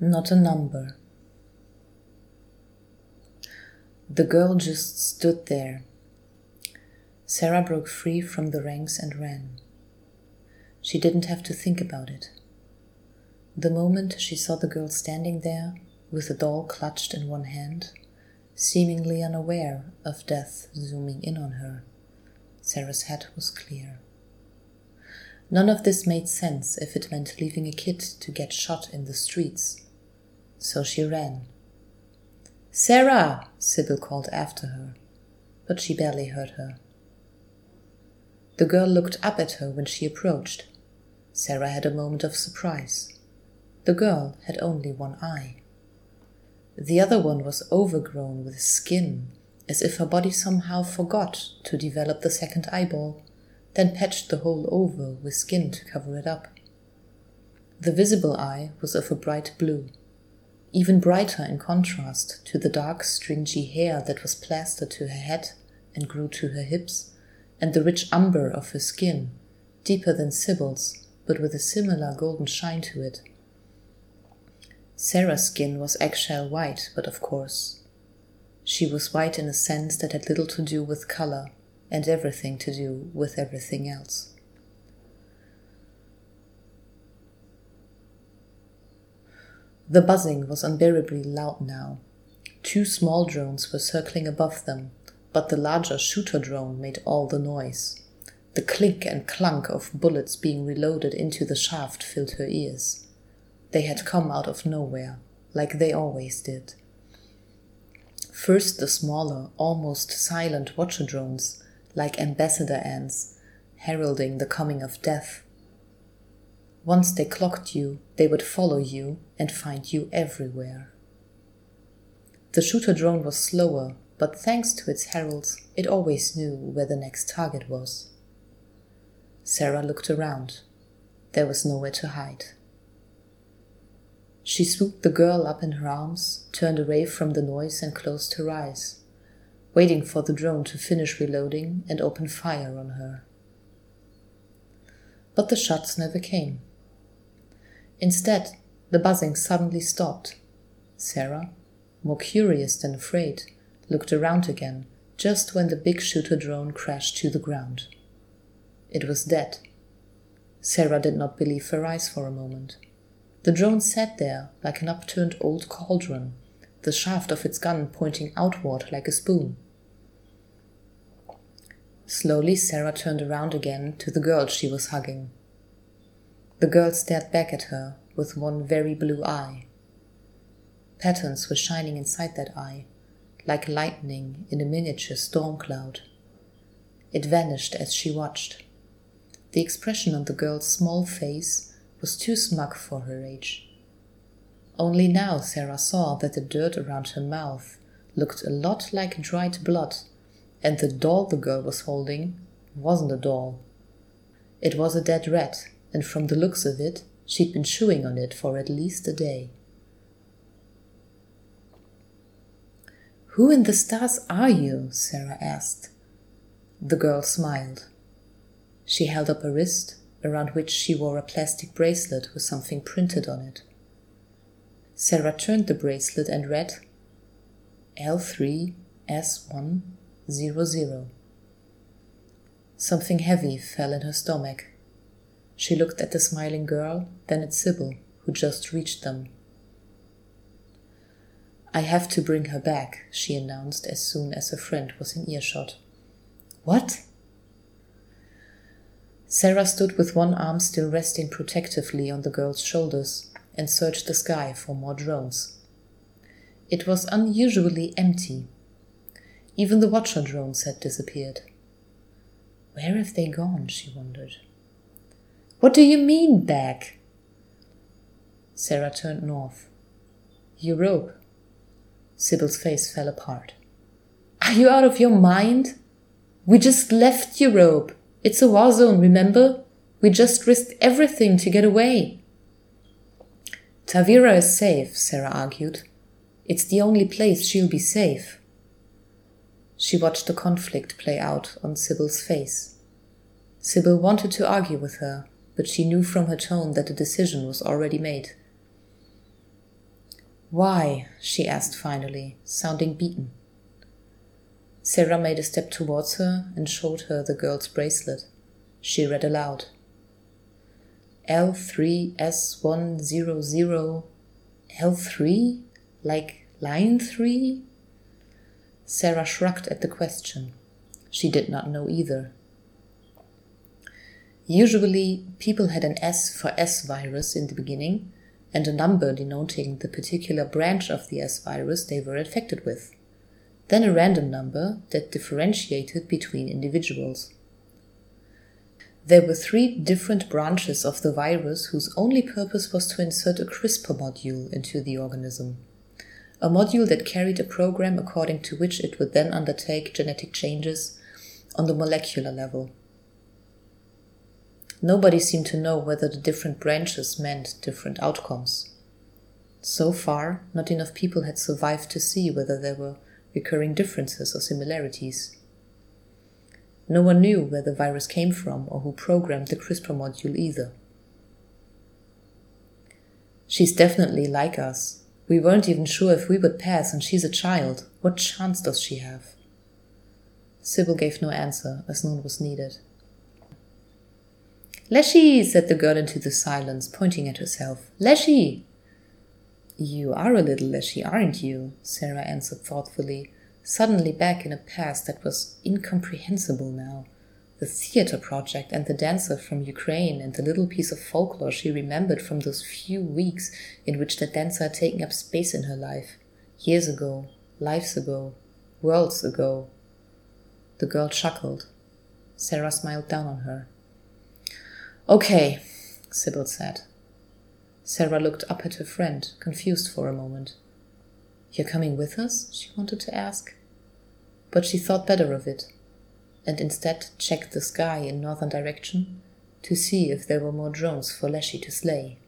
not a number. The girl just stood there. Sarah broke free from the ranks and ran. She didn't have to think about it. The moment she saw the girl standing there, with the doll clutched in one hand, seemingly unaware of death zooming in on her, Sarah's head was clear. None of this made sense if it meant leaving a kid to get shot in the streets. So she ran. Sarah! Sybil called after her, but she barely heard her. The girl looked up at her when she approached. Sarah had a moment of surprise. The girl had only one eye. The other one was overgrown with skin, as if her body somehow forgot to develop the second eyeball, then patched the hole over with skin to cover it up. The visible eye was of a bright blue, even brighter in contrast to the dark, stringy hair that was plastered to her head and grew to her hips and the rich umber of her skin, deeper than Sybil's, but with a similar golden shine to it. Sarah's skin was eggshell white, but of course. She was white in a sense that had little to do with color and everything to do with everything else. The buzzing was unbearably loud now. Two small drones were circling above them, but the larger shooter drone made all the noise. The clink and clunk of bullets being reloaded into the shaft filled her ears. They had come out of nowhere, like they always did. First, the smaller, almost silent watcher drones, like ambassador ants, heralding the coming of death. Once they clocked you, they would follow you and find you everywhere. The shooter drone was slower, but thanks to its heralds, it always knew where the next target was. Sarah looked around. There was nowhere to hide. She swooped the girl up in her arms, turned away from the noise, and closed her eyes, waiting for the drone to finish reloading and open fire on her. But the shots never came. Instead, the buzzing suddenly stopped. Sarah, more curious than afraid, looked around again just when the big shooter drone crashed to the ground. It was dead. Sarah did not believe her eyes for a moment. The drone sat there like an upturned old cauldron, the shaft of its gun pointing outward like a spoon. Slowly, Sarah turned around again to the girl she was hugging. The girl stared back at her with one very blue eye. Patterns were shining inside that eye, like lightning in a miniature storm cloud. It vanished as she watched. The expression on the girl's small face was too smug for her age. Only now Sarah saw that the dirt around her mouth looked a lot like dried blood, and the doll the girl was holding wasn't a doll. It was a dead rat, and from the looks of it, she'd been chewing on it for at least a day. Who in the stars are you? Sarah asked. The girl smiled. She held up a wrist, around which she wore a plastic bracelet with something printed on it. Sarah turned the bracelet and read L3S100. Something heavy fell in her stomach. She looked at the smiling girl, then at Sybil, who just reached them. I have to bring her back, she announced as soon as her friend was in earshot. What? Sarah stood with one arm still resting protectively on the girl's shoulders and searched the sky for more drones. It was unusually empty. Even the watcher drones had disappeared. Where have they gone? she wondered. What do you mean, back? Sarah turned north. Europe, Sybil's face fell apart. Are you out of your mind? We just left Europe. It's a war zone, remember? We just risked everything to get away. Tavira is safe, Sarah argued. It's the only place she'll be safe. She watched the conflict play out on Sybil's face. Sybil wanted to argue with her, but she knew from her tone that the decision was already made. Why? she asked finally, sounding beaten. Sarah made a step towards her and showed her the girl's bracelet. She read aloud L3S100 L3? Like line 3? Sarah shrugged at the question. She did not know either. Usually, people had an S for S virus in the beginning and a number denoting the particular branch of the S virus they were infected with, then a random number that differentiated between individuals. There were three different branches of the virus whose only purpose was to insert a CRISPR module into the organism. A module that carried a program according to which it would then undertake genetic changes on the molecular level. Nobody seemed to know whether the different branches meant different outcomes. So far, not enough people had survived to see whether there were recurring differences or similarities. No one knew where the virus came from or who programmed the CRISPR module either. She's definitely like us. We weren't even sure if we would pass, and she's a child. What chance does she have? Sybil gave no answer, as none was needed. Leshy, said the girl into the silence, pointing at herself. Leshy! You are a little Leshy, aren't you? Sarah answered thoughtfully, suddenly back in a past that was incomprehensible now. The theater project and the dancer from Ukraine and the little piece of folklore she remembered from those few weeks in which the dancer had taken up space in her life. Years ago, lives ago, worlds ago. The girl chuckled. Sarah smiled down on her. Okay, Sybil said. Sarah looked up at her friend, confused for a moment. You're coming with us? she wanted to ask. But she thought better of it, and instead checked the sky in northern direction to see if there were more drones for Leshy to slay.